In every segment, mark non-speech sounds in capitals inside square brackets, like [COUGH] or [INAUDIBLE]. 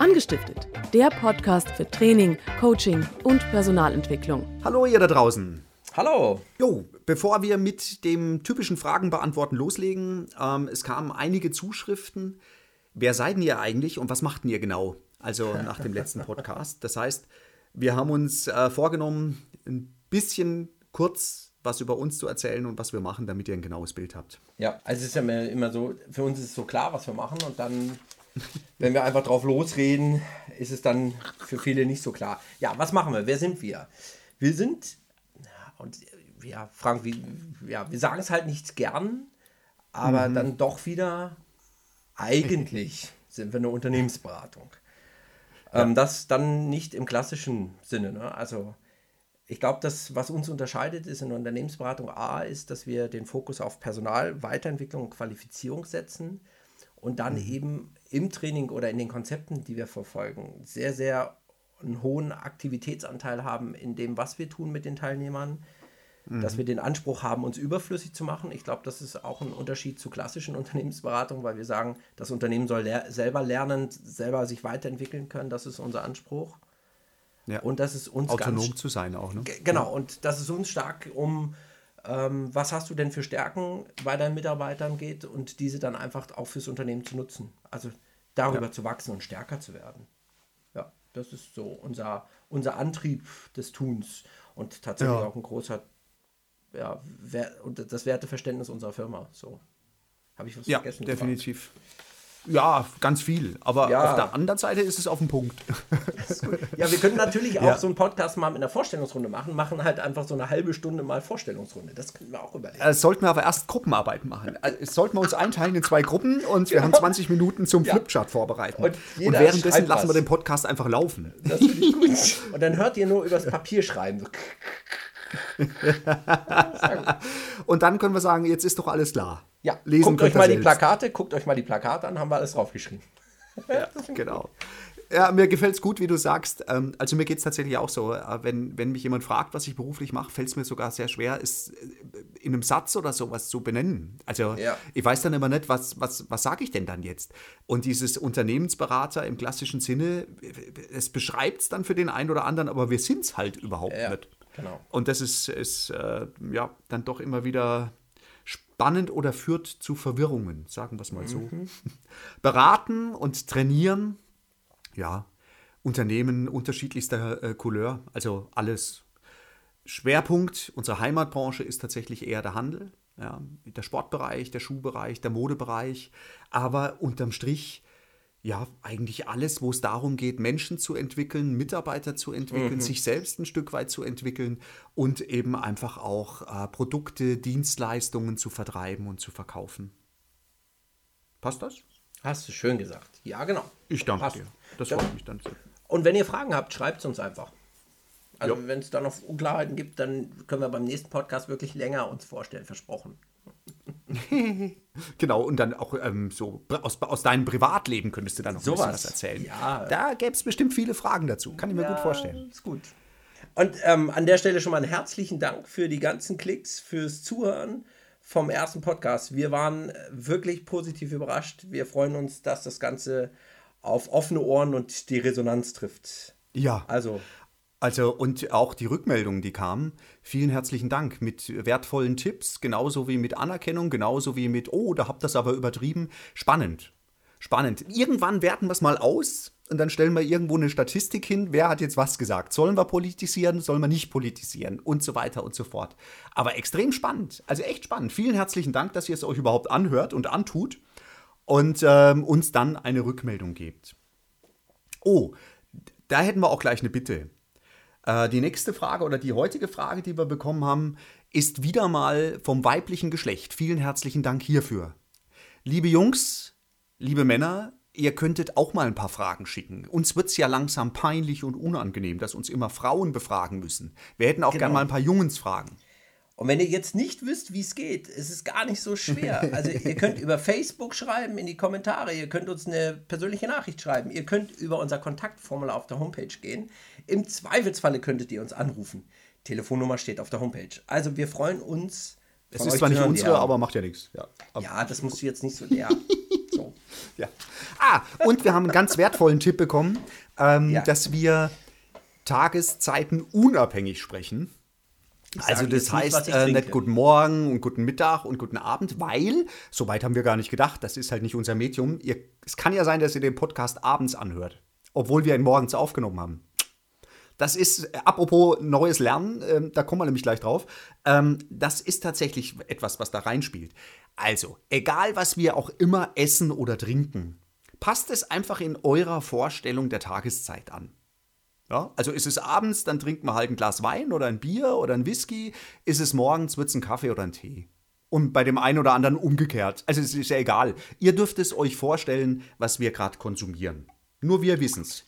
Angestiftet, der Podcast für Training, Coaching und Personalentwicklung. Hallo ihr da draußen. Hallo. Jo, bevor wir mit dem typischen Fragen beantworten loslegen, ähm, es kamen einige Zuschriften. Wer seid ihr eigentlich und was macht ihr genau? Also [LAUGHS] nach dem letzten Podcast. Das heißt, wir haben uns äh, vorgenommen, ein bisschen kurz was über uns zu erzählen und was wir machen, damit ihr ein genaues Bild habt. Ja, also es ist ja immer so, für uns ist es so klar, was wir machen und dann wenn wir einfach drauf losreden, ist es dann für viele nicht so klar. Ja, was machen wir? Wer sind wir? Wir sind, und ja, Frank, wie, ja, wir sagen es halt nicht gern, aber mhm. dann doch wieder, eigentlich sind wir eine Unternehmensberatung. Ja. Ähm, das dann nicht im klassischen Sinne. Ne? Also ich glaube, das, was uns unterscheidet, ist in der Unternehmensberatung A, ist, dass wir den Fokus auf Personal, Weiterentwicklung und Qualifizierung setzen und dann mhm. eben im Training oder in den Konzepten, die wir verfolgen, sehr, sehr einen hohen Aktivitätsanteil haben in dem, was wir tun mit den Teilnehmern, mhm. dass wir den Anspruch haben, uns überflüssig zu machen. Ich glaube, das ist auch ein Unterschied zu klassischen [LAUGHS] Unternehmensberatungen, weil wir sagen, das Unternehmen soll ler selber lernen, selber sich weiterentwickeln können. Das ist unser Anspruch. Ja. Und das ist uns autonom zu sein auch. Ne? Genau. Und das ist uns stark um ähm, was hast du denn für Stärken bei deinen Mitarbeitern geht und diese dann einfach auch fürs Unternehmen zu nutzen. Also darüber ja. zu wachsen und stärker zu werden. Ja, das ist so unser, unser Antrieb des Tuns und tatsächlich ja. auch ein großer, ja, und das Werteverständnis unserer Firma. So. Habe ich was ja, vergessen? Definitiv. Gefragt? Ja, ganz viel. Aber ja. auf der anderen Seite ist es auf dem Punkt. Ja, wir können natürlich [LAUGHS] auch ja. so einen Podcast mal mit einer Vorstellungsrunde machen. Machen halt einfach so eine halbe Stunde mal Vorstellungsrunde. Das können wir auch überlegen. Das äh, sollten wir aber erst Gruppenarbeiten machen. Also, sollten wir uns einteilen in zwei Gruppen und wir ja. haben 20 Minuten zum Flipchart vorbereiten. Und, und währenddessen lassen wir den Podcast einfach laufen. Das finde ich gut. [LAUGHS] Und dann hört ihr nur übers Papier schreiben. [LAUGHS] und dann können wir sagen, jetzt ist doch alles klar. Ja, Lesen guckt euch mal selbst. die Plakate, guckt euch mal die Plakate an, haben wir alles draufgeschrieben. [LAUGHS] Ja, genau. Ja, mir gefällt es gut, wie du sagst. Ähm, also mir geht es tatsächlich auch so. Äh, wenn, wenn mich jemand fragt, was ich beruflich mache, fällt es mir sogar sehr schwer, es äh, in einem Satz oder sowas zu benennen. Also ja. ich weiß dann immer nicht, was, was, was sage ich denn dann jetzt? Und dieses Unternehmensberater im klassischen Sinne, es beschreibt es dann für den einen oder anderen, aber wir sind es halt überhaupt ja, nicht. Genau. Und das ist, ist äh, ja dann doch immer wieder spannend oder führt zu Verwirrungen, sagen wir es mal so. Mhm. [LAUGHS] Beraten und trainieren, ja, Unternehmen unterschiedlichster äh, Couleur, also alles. Schwerpunkt unserer Heimatbranche ist tatsächlich eher der Handel, ja, der Sportbereich, der Schuhbereich, der Modebereich, aber unterm Strich ja, eigentlich alles, wo es darum geht, Menschen zu entwickeln, Mitarbeiter zu entwickeln, mhm. sich selbst ein Stück weit zu entwickeln und eben einfach auch äh, Produkte, Dienstleistungen zu vertreiben und zu verkaufen. Passt das? Hast du schön gesagt. Ja, genau. Ich danke Passt. dir. Das freut mich dann. Und wenn ihr Fragen habt, schreibt es uns einfach. Also wenn es da noch Unklarheiten gibt, dann können wir beim nächsten Podcast wirklich länger uns vorstellen, versprochen. [LAUGHS] genau, und dann auch ähm, so aus, aus deinem Privatleben könntest du dann noch so was erzählen. Ja. Da gäbe es bestimmt viele Fragen dazu. Kann ich mir ja, gut vorstellen. Ist gut. Und ähm, an der Stelle schon mal einen herzlichen Dank für die ganzen Klicks, fürs Zuhören vom ersten Podcast. Wir waren wirklich positiv überrascht. Wir freuen uns, dass das Ganze auf offene Ohren und die Resonanz trifft. Ja. Also also und auch die Rückmeldungen, die kamen, vielen herzlichen Dank mit wertvollen Tipps, genauso wie mit Anerkennung, genauso wie mit, oh, da habt ihr das aber übertrieben. Spannend. Spannend. Irgendwann werten wir es mal aus und dann stellen wir irgendwo eine Statistik hin, wer hat jetzt was gesagt. Sollen wir politisieren, sollen wir nicht politisieren und so weiter und so fort. Aber extrem spannend. Also echt spannend. Vielen herzlichen Dank, dass ihr es euch überhaupt anhört und antut und ähm, uns dann eine Rückmeldung gebt. Oh, da hätten wir auch gleich eine Bitte. Äh, die nächste Frage oder die heutige Frage, die wir bekommen haben, ist wieder mal vom weiblichen Geschlecht. Vielen herzlichen Dank hierfür. Liebe Jungs, liebe Männer, ihr könntet auch mal ein paar Fragen schicken. Uns wird es ja langsam peinlich und unangenehm, dass uns immer Frauen befragen müssen. Wir hätten auch genau. gerne mal ein paar Jungs fragen. Und wenn ihr jetzt nicht wisst, wie es geht, ist es gar nicht so schwer. [LAUGHS] Also ihr könnt über Facebook schreiben in die Kommentare, ihr könnt uns eine persönliche Nachricht schreiben, ihr könnt über unser Kontaktformular auf der Homepage gehen. Im Zweifelsfalle könntet ihr uns anrufen. Telefonnummer steht auf der Homepage. Also wir freuen uns. Es ist zwar nicht unsere, aber macht ja nichts. Ja, ja das musst du jetzt nicht so. Ja. [LAUGHS] so. Ja. Ah, und wir haben einen ganz wertvollen Tipp bekommen, ähm, Ja. dass wir Tageszeiten unabhängig sprechen. Also das nicht, heißt ich äh, nicht guten Morgen und guten Mittag und guten Abend, weil, soweit haben wir gar nicht gedacht, das ist halt nicht unser Medium. Ihr, es kann ja sein, dass ihr den Podcast abends anhört, obwohl wir ihn morgens aufgenommen haben. Das ist, äh, apropos neues Lernen, ähm, da kommen wir nämlich gleich drauf, ähm, das ist tatsächlich etwas, was da reinspielt. Also, egal was wir auch immer essen oder trinken, passt es einfach in eurer Vorstellung der Tageszeit an. Ja, also ist es abends, dann trinkt man halt ein Glas Wein oder ein Bier oder ein Whisky. Ist es morgens, wird es ein Kaffee oder ein Tee. Und bei dem einen oder anderen umgekehrt. Also es ist ja egal. Ihr dürft es euch vorstellen, was wir gerade konsumieren. Nur wir wissen es.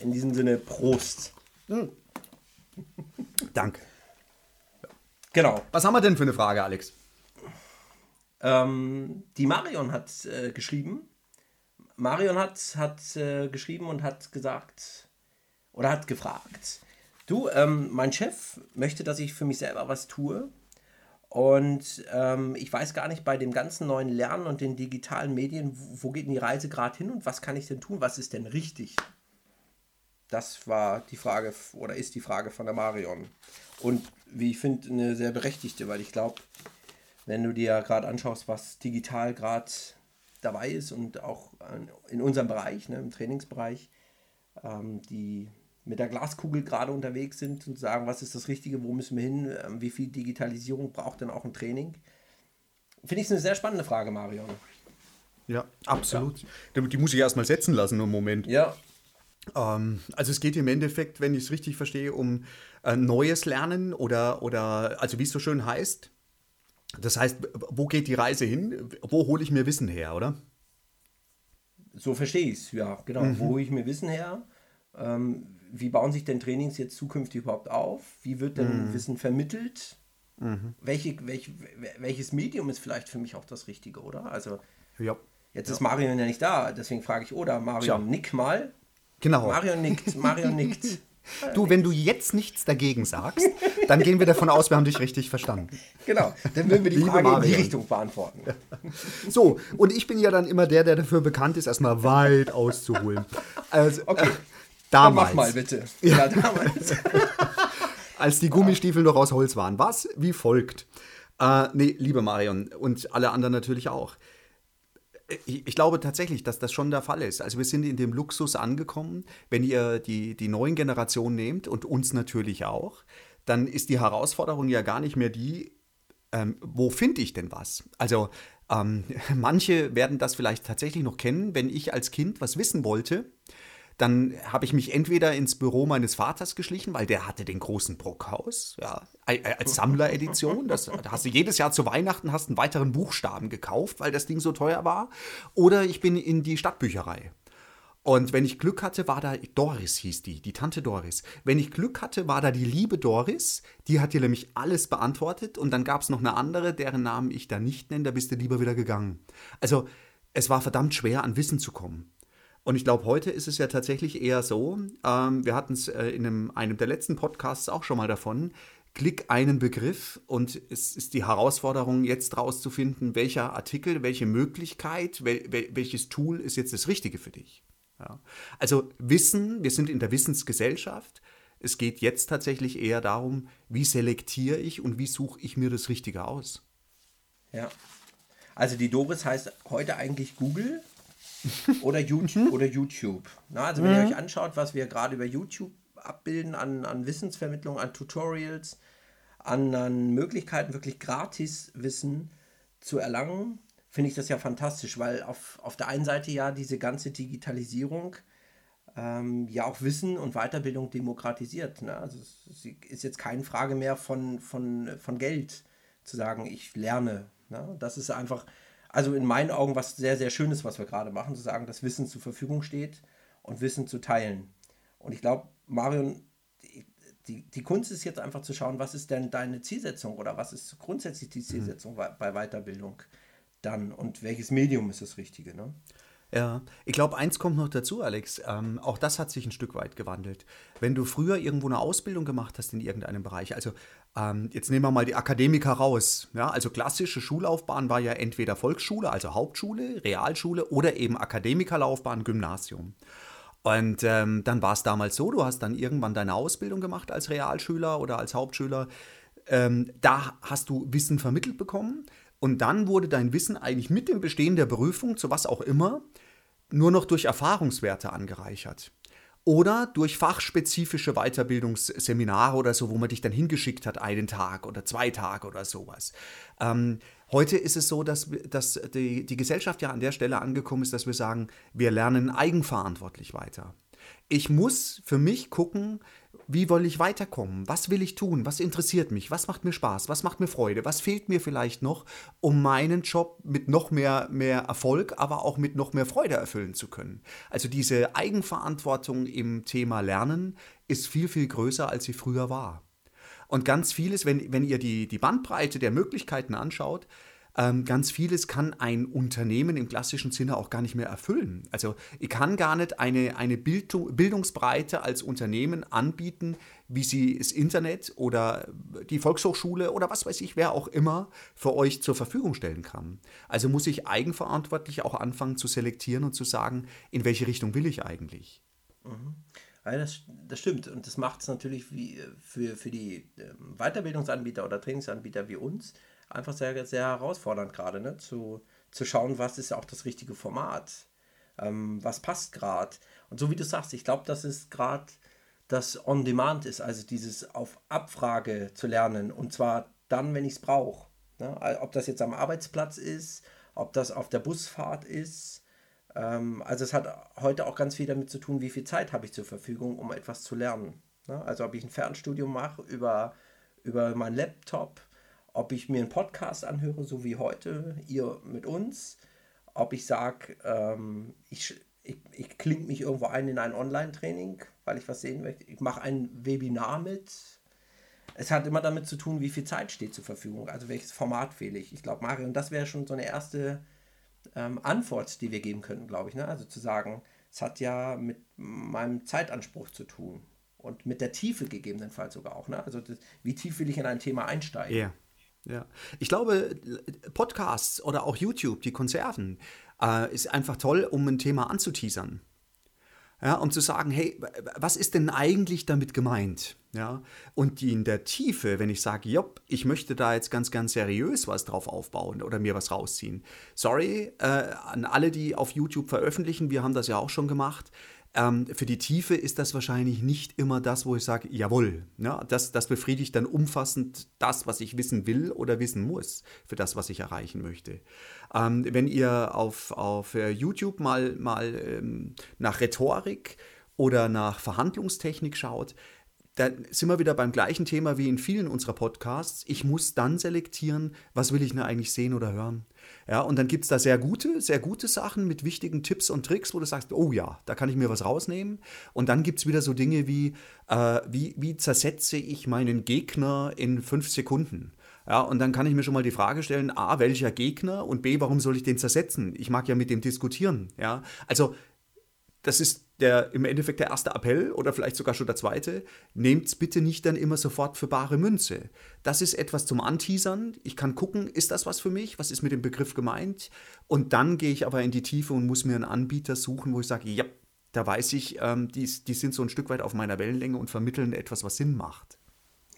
In diesem Sinne, Prost. Danke. Genau. Was haben wir denn für eine Frage, Alex? Ähm, die Marion hat äh, geschrieben. Marion hat, hat äh, geschrieben und hat gesagt oder hat gefragt. Du, ähm, mein Chef möchte, dass ich für mich selber was tue. Und ähm, ich weiß gar nicht bei dem ganzen neuen Lernen und den digitalen Medien, wo, wo geht denn die Reise gerade hin und was kann ich denn tun? Was ist denn richtig? Das war die Frage oder ist die Frage von der Marion. Und wie ich finde, eine sehr berechtigte, weil ich glaube, wenn du dir gerade anschaust, was digital gerade dabei ist und auch äh, in unserem Bereich, ne, im Trainingsbereich, ähm, die mit der Glaskugel gerade unterwegs sind und sagen, was ist das Richtige, wo müssen wir hin, ähm, wie viel Digitalisierung braucht denn auch ein Training? Finde ich eine sehr spannende Frage, Marion. Ja, absolut. Die, die muss ich erstmal setzen lassen, einen Moment. Ja, Ähm, also es geht im Endeffekt, wenn ich es richtig verstehe, um äh, neues Lernen oder, oder, also wie es so schön heißt. Das heißt, wo geht die Reise hin? Wo hole ich mir Wissen her, oder? so verstehe ich es, ja, genau. Wo hole ich mir Wissen her? Ähm, wie bauen sich denn Trainings jetzt zukünftig überhaupt auf? Wie wird denn Wissen vermittelt? Welche, welch, welches Medium ist vielleicht für mich auch das Richtige, oder? Also, Ja. jetzt ist Marion ja nicht da, deswegen frage ich, oder Marion, Tja. nick mal. Genau. Marion nickt, Marion [LAUGHS] nickt. Du, wenn du jetzt nichts dagegen sagst, dann gehen wir davon aus, wir haben dich richtig verstanden. Genau, dann würden wir die Liebe Frage in die. Richtung beantworten. So, und ich bin ja dann immer der, der dafür bekannt ist, erstmal weit auszuholen. Also, Okay. äh, Dann damals, mach mal bitte. Ja, damals. [LAUGHS] als die Gummistiefel noch aus Holz waren, was wie folgt. Äh, nee, liebe Marion und alle anderen natürlich auch. Ich, glaube tatsächlich, dass das schon der Fall ist. Also wir sind in dem Luxus angekommen. Wenn ihr die, die neuen Generationen nehmt und uns natürlich auch, dann ist die Herausforderung ja gar nicht mehr die, ähm, wo finde ich denn was? Also ähm, [LAUGHS] manche werden das vielleicht tatsächlich noch kennen, wenn ich als Kind was wissen wollte. Dann habe ich mich entweder ins Büro meines Vaters geschlichen, weil der hatte den großen Brockhaus, ja, als Sammleredition. Da hast du jedes Jahr zu Weihnachten hast einen weiteren Buchstaben gekauft, weil das Ding so teuer war. Oder ich bin in die Stadtbücherei. Und wenn ich Glück hatte, war da Doris hieß die, die Tante Doris. Wenn ich Glück hatte, war da die liebe Doris, die hat dir nämlich alles beantwortet und dann gab es noch eine andere, deren Namen ich da nicht nenne, da bist du lieber wieder gegangen. Also es war verdammt schwer, an Wissen zu kommen. Und ich glaube, heute ist es ja tatsächlich eher so, ähm, wir hatten es äh, in einem, einem der letzten Podcasts auch schon mal davon, klick einen Begriff und es ist die Herausforderung, jetzt rauszufinden, welcher Artikel, welche Möglichkeit, wel, wel, welches Tool ist jetzt das Richtige für dich. Ja. Also Wissen, wir sind in der Wissensgesellschaft. Es geht jetzt tatsächlich eher darum, wie selektiere ich und wie suche ich mir das Richtige aus. Ja. Also die Doris heißt heute eigentlich Google oder YouTube oder YouTube. Na, also wenn ihr euch anschaut, was wir gerade über YouTube abbilden an, an Wissensvermittlung, an Tutorials, an, an Möglichkeiten, wirklich gratis Wissen zu erlangen, finde ich das ja fantastisch, weil auf, auf der einen Seite ja diese ganze Digitalisierung ähm, ja auch Wissen und Weiterbildung demokratisiert. Ne? Also es ist jetzt keine Frage mehr von, von, von Geld zu sagen, ich lerne. Ne? Das ist einfach, also in meinen Augen was sehr, sehr Schönes, was wir gerade machen, zu sagen, dass Wissen zur Verfügung steht und Wissen zu teilen. Und ich glaube, Marion, die, die, Kunst ist jetzt einfach zu schauen, was ist denn deine Zielsetzung oder was ist grundsätzlich die Zielsetzung bei, bei Weiterbildung dann und welches Medium ist das Richtige. Ne? Ja, ich glaube, eins kommt noch dazu, Alex. Ähm, auch das hat sich ein Stück weit gewandelt. Wenn du früher irgendwo eine Ausbildung gemacht hast in irgendeinem Bereich, also ähm, jetzt nehmen wir mal die Akademiker raus. Ja, also klassische Schullaufbahn war ja entweder Volksschule, also Hauptschule, Realschule oder eben Akademikerlaufbahn, Gymnasium. Und ähm, dann war es damals so, du hast dann irgendwann deine Ausbildung gemacht als Realschüler oder als Hauptschüler. Ähm, da hast du Wissen vermittelt bekommen. Und dann wurde dein Wissen eigentlich mit dem Bestehen der Berufung, zu was auch immer, nur noch durch Erfahrungswerte angereichert. Oder durch fachspezifische Weiterbildungsseminare oder so, wo man dich dann hingeschickt hat, einen Tag oder zwei Tage oder sowas. Ähm, heute ist es so, dass, dass die, die Gesellschaft ja an der Stelle angekommen ist, dass wir sagen, wir lernen eigenverantwortlich weiter. Ich muss für mich gucken, wie will ich weiterkommen? Was will ich tun? Was interessiert mich? Was macht mir Spaß? Was macht mir Freude? Was fehlt mir vielleicht noch, um meinen Job mit noch mehr, mehr Erfolg, aber auch mit noch mehr Freude erfüllen zu können? Also diese Eigenverantwortung im Thema Lernen ist viel, viel größer, als sie früher war. Und ganz vieles, wenn, wenn ihr die, die Bandbreite der Möglichkeiten anschaut, ganz vieles kann ein Unternehmen im klassischen Sinne auch gar nicht mehr erfüllen. Also ich kann gar nicht eine, eine Bildung, Bildungsbreite als Unternehmen anbieten, wie sie das Internet oder die Volkshochschule oder was weiß ich, wer auch immer für euch zur Verfügung stellen kann. Also muss ich eigenverantwortlich auch anfangen zu selektieren und zu sagen, in welche Richtung will ich eigentlich. Mhm. Ja, das, das, stimmt. Und das macht es natürlich wie, für, für die ähm, Weiterbildungsanbieter oder Trainingsanbieter wie uns einfach sehr, sehr herausfordernd gerade, ne? zu, zu schauen, was ist auch das richtige Format, ähm, was passt gerade. Und so wie du sagst, ich glaube, dass es gerade das On-Demand ist, also dieses auf Abfrage zu lernen und zwar dann, wenn ich es brauche. Ne? Ob das jetzt am Arbeitsplatz ist, ob das auf der Busfahrt ist. Ähm, also es hat heute auch ganz viel damit zu tun, wie viel Zeit habe ich zur Verfügung, um etwas zu lernen. Ne? Also ob ich ein Fernstudium mache über, über meinen Laptop, ob ich mir einen Podcast anhöre, so wie heute, ihr mit uns, ob ich sage, ähm, ich, ich, ich klinge mich irgendwo ein in ein Online-Training, weil ich was sehen möchte. Ich mache ein Webinar mit. Es hat immer damit zu tun, wie viel Zeit steht zur Verfügung, also welches Format wähle ich. Ich glaube, Mario, und das wäre schon so eine erste ähm, Antwort, die wir geben könnten, glaube ich. Ne? Also zu sagen, es hat ja mit meinem Zeitanspruch zu tun und mit der Tiefe gegebenenfalls sogar auch. Ne? Also das, wie tief will ich in ein Thema einsteigen? Ja. Ja, ich glaube, Podcasts oder auch YouTube, die Konserven, äh, ist einfach toll, um ein Thema anzuteasern. Ja, um zu sagen, hey, was ist denn eigentlich damit gemeint? Ja, und die in der Tiefe, wenn ich sage, jopp, ich möchte da jetzt ganz, ganz seriös was drauf aufbauen oder mir was rausziehen. Sorry äh, an alle, die auf YouTube veröffentlichen, wir haben das ja auch schon gemacht. Ähm, für die Tiefe ist das wahrscheinlich nicht immer das, wo ich sage, jawohl, ja, das, das befriedigt dann umfassend das, was ich wissen will oder wissen muss, für das, was ich erreichen möchte. Ähm, wenn ihr auf, auf äh, YouTube mal, mal ähm, nach Rhetorik oder nach Verhandlungstechnik schaut, da sind wir wieder beim gleichen Thema wie in vielen unserer Podcasts. Ich muss dann selektieren, was will ich denn eigentlich sehen oder hören. Ja, und dann gibt es da sehr gute, sehr gute Sachen mit wichtigen Tipps und Tricks, wo du sagst, oh ja, da kann ich mir was rausnehmen. Und dann gibt es wieder so Dinge wie, äh, wie, wie zersetze ich meinen Gegner in fünf Sekunden? Ja, und dann kann ich mir schon mal die Frage stellen, A, welcher Gegner und B, warum soll ich den zersetzen? Ich mag ja mit dem diskutieren. Ja, also das ist der, im Endeffekt der erste Appell oder vielleicht sogar schon der zweite. Nehmt es bitte nicht dann immer sofort für bare Münze. Das ist etwas zum Anteasern. Ich kann gucken, ist das was für mich? Was ist mit dem Begriff gemeint? Und dann gehe ich aber in die Tiefe und muss mir einen Anbieter suchen, wo ich sage, ja, da weiß ich, ähm, die, die sind so ein Stück weit auf meiner Wellenlänge und vermitteln etwas, was Sinn macht.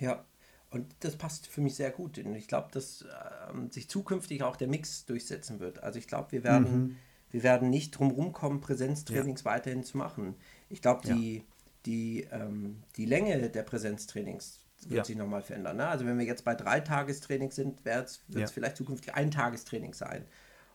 Ja, und das passt für mich sehr gut. Und ich glaube, dass ähm, sich zukünftig auch der Mix durchsetzen wird. Also ich glaube, wir werden. Mhm wir werden nicht drum rumkommen, Präsenztrainings ja. weiterhin zu machen. Ich glaube, die, ja. die, ähm, die Länge der Präsenztrainings wird ja. sich nochmal verändern. Ne? Also wenn wir jetzt bei drei Tagestrainings sind, wird es ja. vielleicht zukünftig ein Tagestraining sein.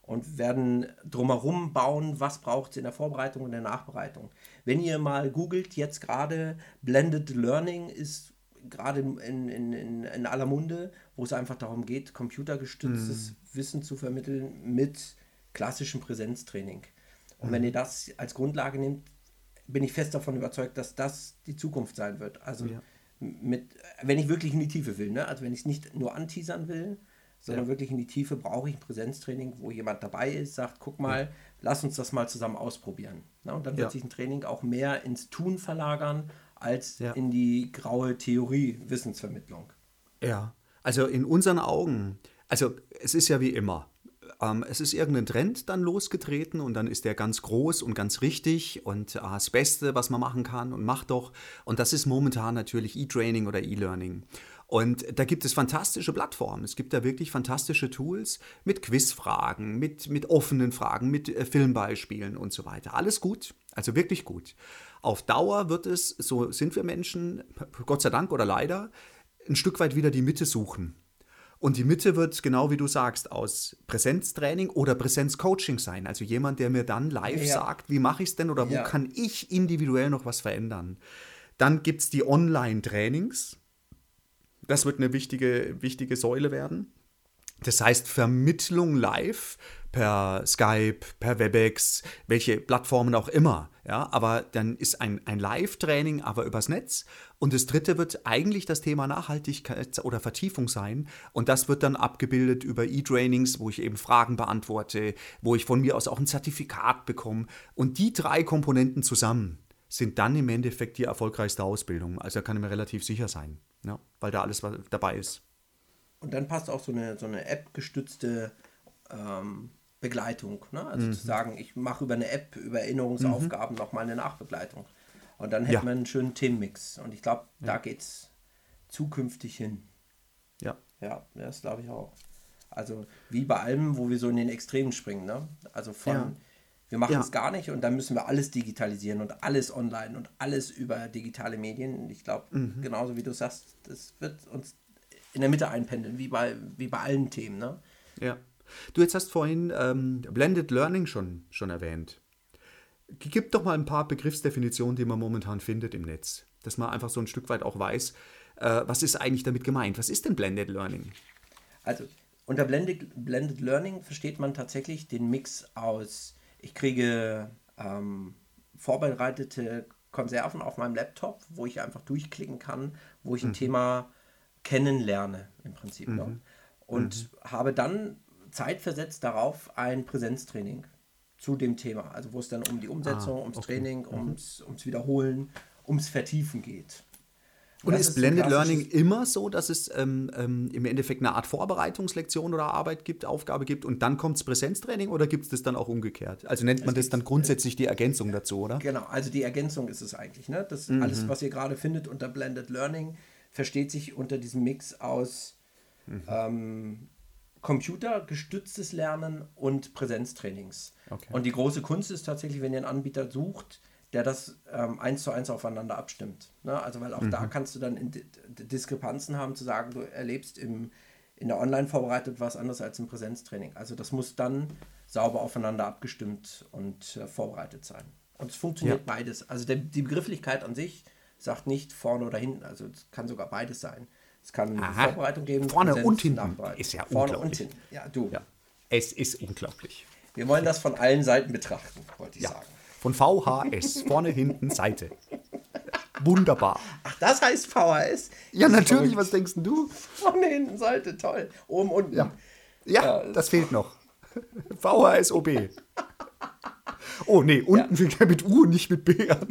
Und werden drumherum bauen, was braucht es in der Vorbereitung und der Nachbereitung. Wenn ihr mal googelt, jetzt gerade Blended Learning ist gerade in, in, in, in aller Munde, wo es einfach darum geht, computergestütztes mm. Wissen zu vermitteln mit klassischen Präsenztraining. Und mhm. wenn ihr das als Grundlage nehmt, bin ich fest davon überzeugt, dass das die Zukunft sein wird. Also ja. mit, wenn ich wirklich in die Tiefe will, ne? also wenn ich es nicht nur anteasern will, sondern Ja. wirklich in die Tiefe brauche ich ein Präsenztraining, wo jemand dabei ist, sagt, guck mal, lass uns das mal zusammen ausprobieren. Na, und dann wird Ja. sich ein Training auch mehr ins Tun verlagern, als Ja. in die graue Theorie Wissensvermittlung. Ja, also in unseren Augen, also es ist ja wie immer. Ähm, es ist irgendein Trend dann losgetreten und dann ist der ganz groß und ganz richtig und äh, das Beste, was man machen kann und macht doch. Und das ist momentan natürlich E-Training oder E-Learning. Und da gibt es fantastische Plattformen. Es gibt da wirklich fantastische Tools mit Quizfragen, mit, mit offenen Fragen, mit äh, Filmbeispielen und so weiter. Alles gut, also wirklich gut. Auf Dauer wird es, so sind wir Menschen, Gott sei Dank oder leider, ein Stück weit wieder die Mitte suchen. Und die Mitte wird, genau wie du sagst, aus Präsenztraining oder Präsenzcoaching sein. Also jemand, der mir dann live Ja. sagt, wie mache ich es denn oder wo Ja. kann ich individuell noch was verändern. Dann gibt es die Online-Trainings. Das wird eine wichtige, wichtige Säule werden. Das heißt Vermittlung live per Skype, per Webex, welche Plattformen auch immer. Ja, aber dann ist ein, ein Live-Training, aber übers Netz. Und das dritte wird eigentlich das Thema Nachhaltigkeit oder Vertiefung sein. Und das wird dann abgebildet über E-Trainings, wo ich eben Fragen beantworte, wo ich von mir aus auch ein Zertifikat bekomme. Und die drei Komponenten zusammen sind dann im Endeffekt die erfolgreichste Ausbildung. Also da kann ich mir relativ sicher sein, ja, weil da alles dabei ist. Und dann passt auch so eine, so eine App-gestützte ähm, Begleitung. Ne? Also zu sagen, ich mache über eine App, über Erinnerungsaufgaben nochmal eine Nachbegleitung. Und dann hätte Ja. man einen schönen Themenmix. Und ich glaube, da geht es zukünftig hin. Ja. Ja, das glaube ich auch. Also wie bei allem, wo wir so in den Extremen springen. Ne? Also von, Ja. wir machen Ja. es gar nicht und dann müssen wir alles digitalisieren und alles online und alles über digitale Medien. Und ich glaube, Mhm. genauso wie du sagst, das wird uns in der Mitte einpendeln, wie bei, wie bei allen Themen. Ne? Ja. Du jetzt hast vorhin ähm, Blended Learning schon, schon erwähnt. Gib doch mal ein paar Begriffsdefinitionen, die man momentan findet im Netz, dass man einfach so ein Stück weit auch weiß, äh, was ist eigentlich damit gemeint? Was ist denn Blended Learning? Also unter Blended, Blended Learning versteht man tatsächlich den Mix aus, ich kriege ähm, vorbereitete Konserven auf meinem Laptop, wo ich einfach durchklicken kann, wo ich ein Thema kennenlerne im Prinzip. Ne? Und habe dann zeitversetzt darauf ein Präsenztraining zu dem Thema, also wo es dann um die Umsetzung, Ah, ums okay. Training, ums, ums Wiederholen, ums Vertiefen geht. Und ist ist Blended Learning immer so, dass es ähm, ähm, im Endeffekt eine Art Vorbereitungslektion oder Arbeit gibt, Aufgabe gibt und dann kommt das Präsenztraining oder gibt es das dann auch umgekehrt? Also nennt man das dann grundsätzlich die Ergänzung dazu, oder? Genau, also die Ergänzung ist es eigentlich. Ne? Das Mhm. alles, was ihr gerade findet unter Blended Learning, versteht sich unter diesem Mix aus Mhm. ähm, computergestütztes Lernen und Präsenztrainings. Okay. Und die große Kunst ist tatsächlich, wenn ihr einen Anbieter sucht, der das ähm, eins zu eins aufeinander abstimmt. Ne? Also weil auch da Mhm. kannst du dann in, Diskrepanzen haben, zu sagen, du erlebst im, in der Online vorbereitet was anderes als im Präsenztraining. Also das muss dann sauber aufeinander abgestimmt und äh, vorbereitet sein. Und es funktioniert Ja. beides. Also der, die Begrifflichkeit an sich sagt nicht vorne oder hinten. Also es kann sogar beides sein. Es kann Aha. Vorbereitung geben. Vorne Präsenz, und hinten. Ist ja Vorne und unglaublich. hinten. Ja, du. Ja. Es ist unglaublich. Wir wollen das von allen Seiten betrachten, wollte ich Ja. sagen. Von VHS, vorne, hinten, Seite. Wunderbar. Ach, das heißt VHS? Ja, Das natürlich, was denkst du? Vorne, hinten, Seite, toll. Oben, unten. Ja, ja Ja, das fehlt noch. [LAUGHS] VHSOB. Oh nee, unten fängt er mit U und nicht mit B an.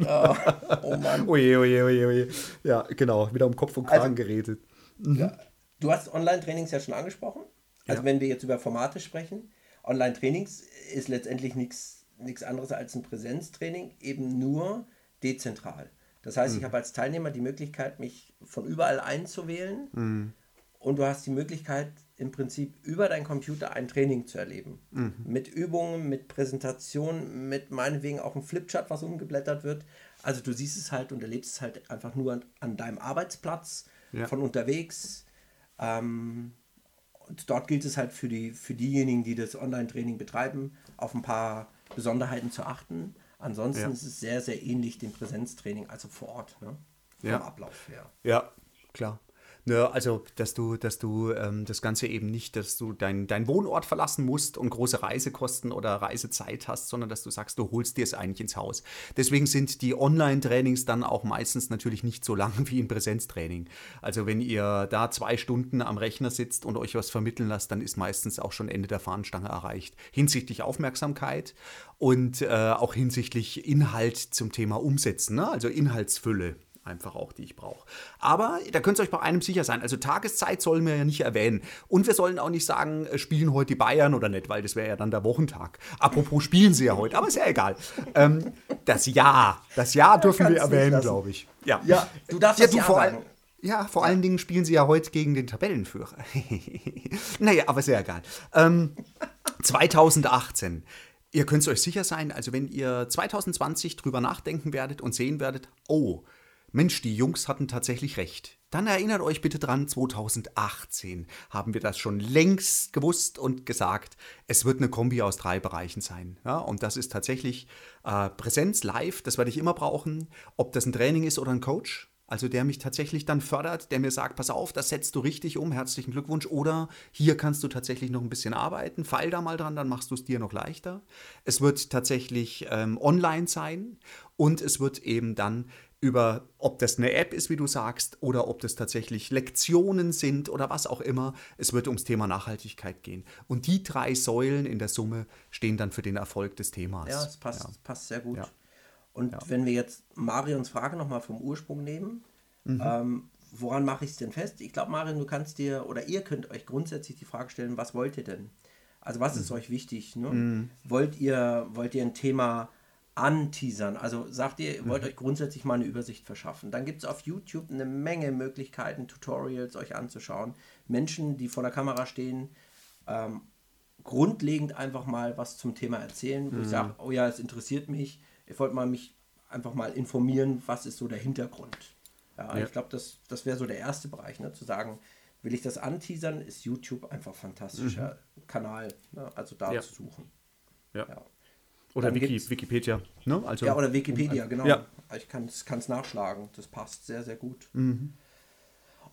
Oh Mann. [LAUGHS] Oje, oje, oje, oje. Ja, genau, wieder um Kopf und Kragen Also- geredet. Ja. Du hast Online-Trainings ja schon angesprochen. Also Ja. wenn wir jetzt über Formate sprechen, Online-Trainings ist letztendlich nichts anderes als ein Präsenztraining, eben nur dezentral. Das heißt, Mhm. ich habe als Teilnehmer die Möglichkeit, mich von überall einzuwählen Mhm. und du hast die Möglichkeit, im Prinzip über deinen Computer ein Training zu erleben. Mhm. Mit Übungen, mit Präsentationen, mit meinetwegen auch einem Flipchart, was umgeblättert wird. Also du siehst es halt und erlebst es halt einfach nur an, an deinem Arbeitsplatz, Ja. von unterwegs. Ähm, und dort gilt es halt für, die, für diejenigen, die das Online-Training betreiben, auf ein paar Besonderheiten zu achten. Ansonsten Ja. ist es sehr, sehr ähnlich dem Präsenztraining, also vor Ort, ne? vom Ja. Ablauf her. Ja, klar. Ne, also, dass du, dass du ähm, das Ganze eben nicht, dass du deinen dein Wohnort verlassen musst und große Reisekosten oder Reisezeit hast, sondern dass du sagst, du holst dir es eigentlich ins Haus. Deswegen sind die Online-Trainings dann auch meistens natürlich nicht so lang [LAUGHS] wie ein Präsenztraining. Also wenn ihr da zwei Stunden am Rechner sitzt und euch was vermitteln lasst, dann ist meistens auch schon Ende der Fahnenstange erreicht. Hinsichtlich Aufmerksamkeit und äh, auch hinsichtlich Inhalt zum Thema Umsetzen, ne? also Inhaltsfülle einfach auch, die ich brauche. Aber da könnt ihr euch bei einem sicher sein. Also Tageszeit sollen wir ja nicht erwähnen. Und wir sollen auch nicht sagen, äh, spielen heute die Bayern oder nicht, weil das wäre ja dann der Wochentag. Apropos spielen sie ja heute, aber ist ja egal. Ähm, das Jahr, das Jahr dürfen wir erwähnen, glaube ich. Ja. ja, du darfst ja, das du vor allem. Ja, vor ja. allen Dingen spielen sie ja heute gegen den Tabellenführer. [LAUGHS] naja, aber ist ja egal. Ähm, 2018. Ihr könnt es euch sicher sein, also wenn ihr 2020 drüber nachdenken werdet und sehen werdet, oh, Mensch, die Jungs hatten tatsächlich recht. Dann erinnert euch bitte dran, 2018 haben wir das schon längst gewusst und gesagt, es wird eine Kombi aus drei Bereichen sein. Ja, und das ist tatsächlich äh, Präsenz live, das werde ich immer brauchen, ob das ein Training ist oder ein Coach. Also der mich tatsächlich dann fördert, der mir sagt, pass auf, das setzt du richtig um, herzlichen Glückwunsch. Oder hier kannst du tatsächlich noch ein bisschen arbeiten, fall da mal dran, dann machst du es dir noch leichter. Es wird tatsächlich ähm, online sein und es wird eben dann über, ob das eine App ist, wie du sagst, oder ob das tatsächlich Lektionen sind oder was auch immer. Es wird ums Thema Nachhaltigkeit gehen. Und die drei Säulen in der Summe stehen dann für den Erfolg des Themas. Ja, es passt, ja. passt sehr gut. Ja. Und ja. wenn wir jetzt Marions Frage nochmal vom Ursprung nehmen, mhm. ähm, woran mache ich es denn fest? Ich glaube, Marion, du kannst dir oder ihr könnt euch grundsätzlich die Frage stellen, was wollt ihr denn? Also was mhm. ist euch wichtig? Ne? Mhm. Wollt, ihr, wollt ihr ein Thema anteasern. Also sagt ihr, ihr wollt mhm. euch grundsätzlich mal eine Übersicht verschaffen. Dann gibt es auf YouTube eine Menge Möglichkeiten, Tutorials euch anzuschauen. Menschen, die vor der Kamera stehen, ähm, grundlegend einfach mal was zum Thema erzählen, wo mhm. ich sage, oh ja, es interessiert mich. Ich wollte mal mich einfach mal informieren, was ist so der Hintergrund. Ja, ja. Ich glaube, das, das wäre so der erste Bereich, ne? zu sagen, will ich das anteasern, ist YouTube einfach ein fantastischer mhm. Kanal, ne? also da ja. zu suchen. ja. Oder Wiki, Wikipedia. Ne? Also, ja, oder Wikipedia, genau. Ja. Ich kann es nachschlagen. Das passt sehr, sehr gut. Mhm.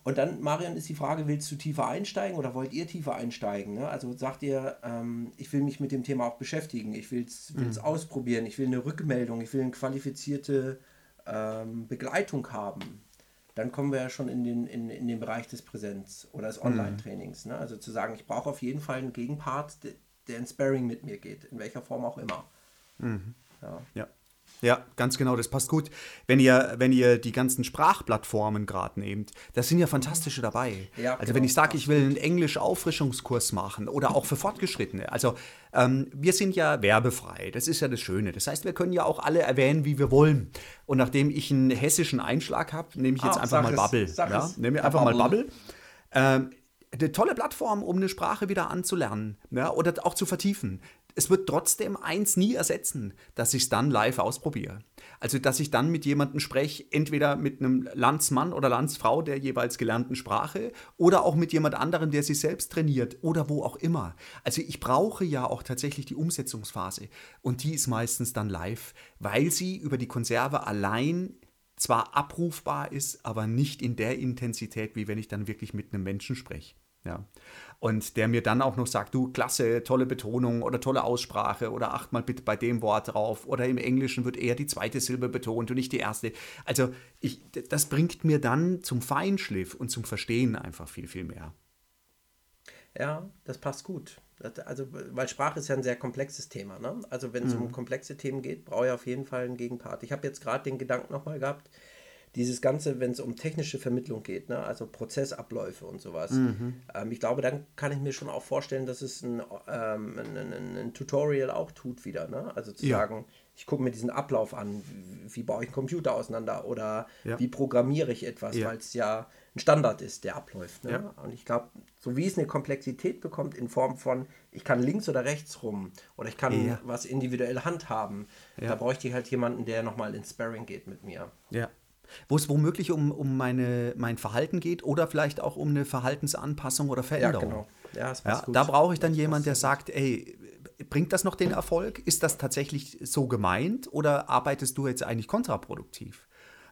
Und dann, Marian, ist die Frage, willst du tiefer einsteigen oder wollt ihr tiefer einsteigen? Ne? Also sagt ihr, ähm, ich will mich mit dem Thema auch beschäftigen, ich will es mhm. ausprobieren, ich will eine Rückmeldung, ich will eine qualifizierte ähm, Begleitung haben. Dann kommen wir ja schon in den, in, in den Bereich des Präsenz- oder des mhm. Online-Trainings. Ne? Also zu sagen, ich brauche auf jeden Fall einen Gegenpart, der, der in Sparring mit mir geht, in welcher Form auch immer. Mhm. Ja. ja. Ja, ganz genau, das passt gut. Wenn ihr, wenn ihr die ganzen Sprachplattformen gerade nehmt, da sind ja fantastische dabei. Ja, also genau. wenn ich sage, ich will einen Englisch-Auffrischungskurs machen oder auch für Fortgeschrittene. Also ähm, wir sind ja werbefrei, das ist ja das Schöne. Das heißt, wir können ja auch alle erwähnen, wie wir wollen. Und nachdem ich einen hessischen Einschlag habe, nehme ich jetzt ah, einfach mal Bubble. Ja? Nehme einfach mal Bubble. Ähm, eine tolle Plattform, um eine Sprache wieder anzulernen ja, oder auch zu vertiefen es wird trotzdem eins nie ersetzen, dass ich es dann live ausprobiere. Also, dass ich dann mit jemandem spreche, entweder mit einem Landsmann oder Landsfrau der jeweils gelernten Sprache oder auch mit jemand anderem, der sich selbst trainiert oder wo auch immer. Also, ich brauche ja auch tatsächlich die Umsetzungsphase und die ist meistens dann live, weil sie über die Konserve allein zwar abrufbar ist, aber nicht in der Intensität, wie wenn ich dann wirklich mit einem Menschen spreche. Ja. Und der mir dann auch noch sagt, du, klasse, tolle Betonung oder tolle Aussprache oder acht mal bitte bei dem Wort drauf oder im Englischen wird eher die zweite Silbe betont und nicht die erste. Also ich, das bringt mir dann zum Feinschliff und zum Verstehen einfach viel, viel mehr. Ja, das passt gut. Also, weil Sprache ist ja ein sehr komplexes Thema. Ne? Also, wenn es mhm. um komplexe Themen geht, brauche ich auf jeden Fall einen Gegenpart. Ich habe jetzt gerade den Gedanken nochmal gehabt, dieses Ganze, wenn es um technische Vermittlung geht, ne? also Prozessabläufe und sowas. Mhm. Ähm, ich glaube, dann kann ich mir schon auch vorstellen, dass es ein, ähm, ein, ein, Tutorial auch tut wieder. Ne? Also zu ja. sagen, ich gucke mir diesen Ablauf an, wie, wie baue ich einen Computer auseinander oder ja. wie programmiere ich etwas, ja. weil es ja ein Standard ist, der abläuft. Ne? Und ich glaube, so wie es eine Komplexität bekommt in Form von, ich kann links oder rechts rum oder ich kann was individuell handhaben, da bräuchte ich halt jemanden, der nochmal ins Sparring geht mit mir. Ja wo es womöglich um, um meine, mein Verhalten geht oder vielleicht auch um eine Verhaltensanpassung oder Veränderung. Ja, genau. Ja, ja, da brauche ich dann jemanden, der sagt, ey, bringt das noch den Erfolg? Ist das tatsächlich so gemeint oder arbeitest du jetzt eigentlich kontraproduktiv?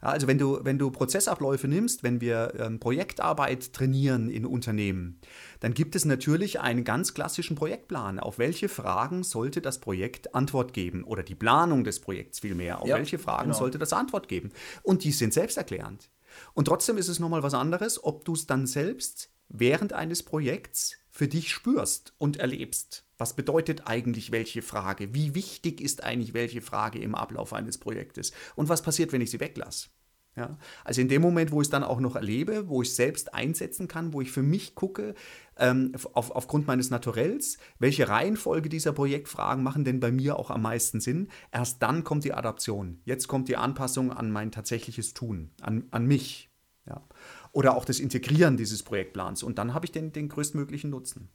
Ja, also wenn du, wenn du Prozessabläufe nimmst, wenn wir ähm, Projektarbeit trainieren in Unternehmen, dann gibt es natürlich einen ganz klassischen Projektplan. Auf welche Fragen sollte das Projekt Antwort geben? Oder die Planung des Projekts vielmehr. Auf Ja, welche Fragen genau. sollte das Antwort geben? Und die sind selbsterklärend. Und trotzdem ist es nochmal was anderes, ob du es dann selbst während eines Projekts für dich spürst und erlebst. Was bedeutet eigentlich welche Frage? Wie wichtig ist eigentlich welche Frage im Ablauf eines Projektes? Und was passiert, wenn ich sie weglasse? Ja, also in dem Moment, wo ich es dann auch noch erlebe, wo ich selbst einsetzen kann, wo ich für mich gucke, ähm, auf, aufgrund meines Naturells, welche Reihenfolge dieser Projektfragen machen denn bei mir auch am meisten Sinn, erst dann kommt die Adaption. Jetzt kommt die Anpassung an mein tatsächliches Tun, an, an mich. Ja. Oder auch das Integrieren dieses Projektplans. Und dann habe ich den, den größtmöglichen Nutzen.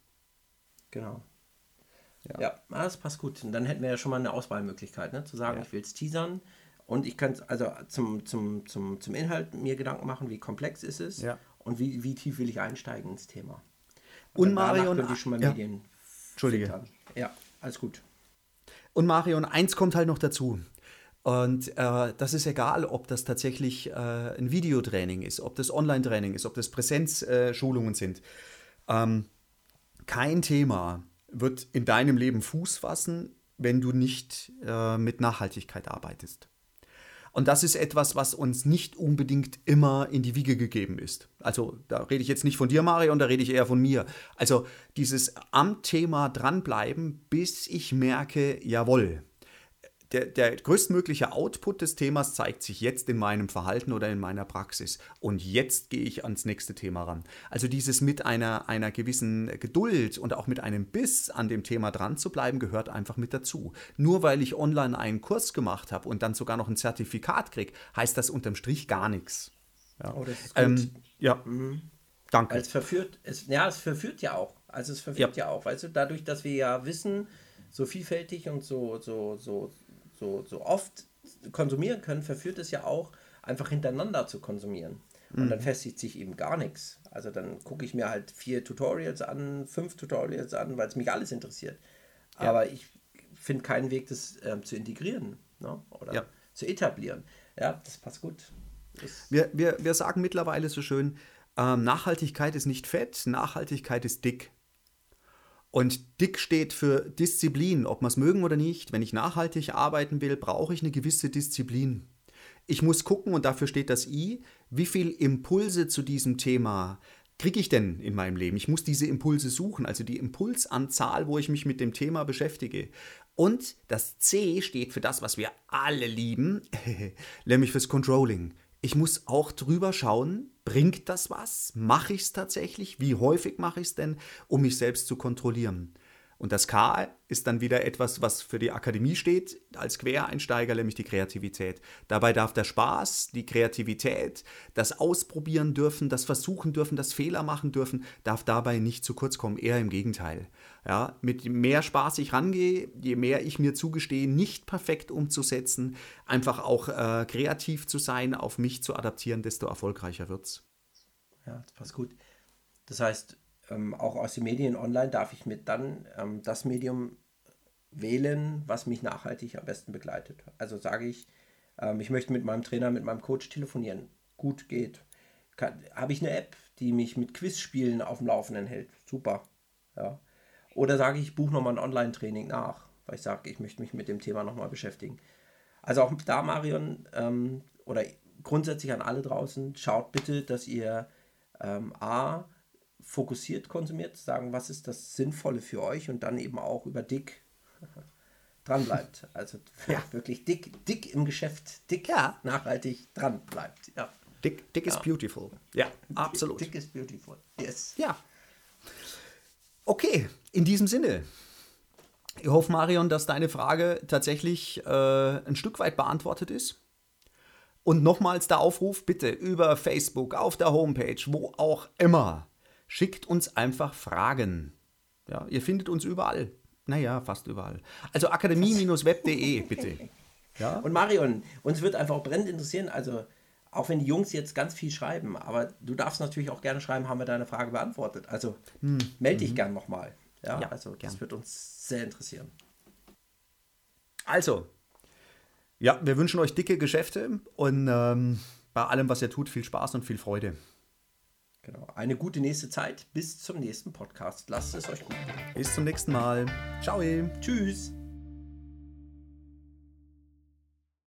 Genau. Ja, ah, das passt gut. Und dann hätten wir ja schon mal eine Auswahlmöglichkeit, ne? zu sagen, ich will es teasern und ich kann also zum, zum, zum, zum Inhalt mir Gedanken machen, wie komplex ist es Ja. und wie, wie tief will ich einsteigen ins Thema. Und Marion- könnte ich schon mal ja. Medien Entschuldige. filtern. Ja, alles gut. Und Marion, eins kommt halt noch dazu. Und äh, das ist egal, ob das tatsächlich äh, ein Videotraining ist, ob das Online-Training ist, ob das Präsenzschulungen sind. Ähm, kein Thema wird in deinem Leben Fuß fassen, wenn du nicht äh, mit Nachhaltigkeit arbeitest. Und das ist etwas, was uns nicht unbedingt immer in die Wiege gegeben ist. Also da rede ich jetzt nicht von dir, Marion, da rede ich eher von mir. Also dieses am Thema dranbleiben, bis ich merke, jawohl, der, der größtmögliche Output des Themas zeigt sich jetzt in meinem Verhalten oder in meiner Praxis. Und jetzt gehe ich ans nächste Thema ran. Also dieses mit einer, einer gewissen Geduld und auch mit einem Biss an dem Thema dran zu bleiben, gehört einfach mit dazu. Nur weil ich online einen Kurs gemacht habe und dann sogar noch ein Zertifikat kriege, heißt das unterm Strich gar nichts. Ja, Oh, ähm, ja. danke. Weil es verführt, es, ja, es verführt ja auch. Also es verführt ja. auch, weißt du, dadurch, dass wir ja Wissen so vielfältig und so, so, so, so, so oft konsumieren können, verführt es ja auch, einfach hintereinander zu konsumieren. Und Mhm. dann festigt sich eben gar nichts. Also dann gucke ich mir halt vier Tutorials an, fünf Tutorials an, weil es mich alles interessiert. Aber ich finde keinen Weg, das ähm, zu integrieren ne? oder Ja. zu etablieren. Ja, das passt gut. Das, Wir, wir, wir sagen mittlerweile so schön, ähm, Nachhaltigkeit ist nicht fett, Nachhaltigkeit ist dick. Und dick steht für Disziplin, ob wir es mögen oder nicht. Wenn ich nachhaltig arbeiten will, brauche ich eine gewisse Disziplin. Ich muss gucken, und dafür steht das I, wie viel Impulse zu diesem Thema kriege ich denn in meinem Leben? Ich muss diese Impulse suchen, also die Impulsanzahl, wo ich mich mit dem Thema beschäftige. Und das C steht für das, was wir alle lieben, [LAUGHS] nämlich fürs Controlling. Ich muss auch drüber schauen, bringt das was? Mache ich es tatsächlich? Wie häufig mache ich es denn, um mich selbst zu kontrollieren? Und das K ist dann wieder etwas, was für die Akademie steht, als Quereinsteiger, nämlich die Kreativität. Dabei darf der Spaß, die Kreativität, das Ausprobieren dürfen, das Versuchen dürfen, das Fehler machen dürfen, darf dabei nicht zu kurz kommen, eher im Gegenteil. Ja, mit mehr Spaß ich rangehe, je mehr ich mir zugestehe, nicht perfekt umzusetzen, einfach auch äh, kreativ zu sein, auf mich zu adaptieren, desto erfolgreicher wird's. Ja, das passt gut. Das heißt, ähm, auch aus den Medien online darf ich mit dann ähm, das Medium wählen, was mich nachhaltig am besten begleitet. Also sage ich, ähm, ich möchte mit meinem Trainer, mit meinem Coach telefonieren. Gut geht. Habe ich eine App, die mich mit Quizspielen auf dem Laufenden hält? Super. Ja. Oder sage ich, ich buche nochmal ein Online-Training nach, weil ich sage, ich möchte mich mit dem Thema nochmal beschäftigen. Also auch da, Marion, ähm, oder grundsätzlich an alle draußen, schaut bitte, dass ihr ähm, A, fokussiert konsumiert, sagen, was ist das Sinnvolle für euch und dann eben auch über dick [LAUGHS] dran bleibt. Also ja, [LAUGHS] wirklich dick, dick im Geschäft, dick, Ja. nachhaltig dran bleibt. Ja. Dick, dick is beautiful. Ja, absolut. Dick is beautiful. Yes. Ja. Okay, in diesem Sinne. Ich hoffe, Marion, dass deine Frage tatsächlich äh, ein Stück weit beantwortet ist. Und nochmals der Aufruf, bitte über Facebook, auf der Homepage, wo auch immer, schickt uns einfach Fragen. Ja, ihr findet uns überall. Naja, fast überall. Also akademie-web.de, bitte. [LAUGHS] Ja? Und Marion, uns wird einfach brennend interessieren, also auch wenn die Jungs jetzt ganz viel schreiben, aber du darfst natürlich auch gerne schreiben, haben wir deine Frage beantwortet. Also melde dich gern nochmal. Ja, Hm. Ja, also das gern. wird uns sehr interessieren. Also, ja, wir wünschen euch dicke Geschäfte und ähm, bei allem, was ihr tut, viel Spaß und viel Freude. Genau. Eine gute nächste Zeit. Bis zum nächsten Podcast. Lasst es euch gut gehen. Bis zum nächsten Mal. Ciao. Tschüss.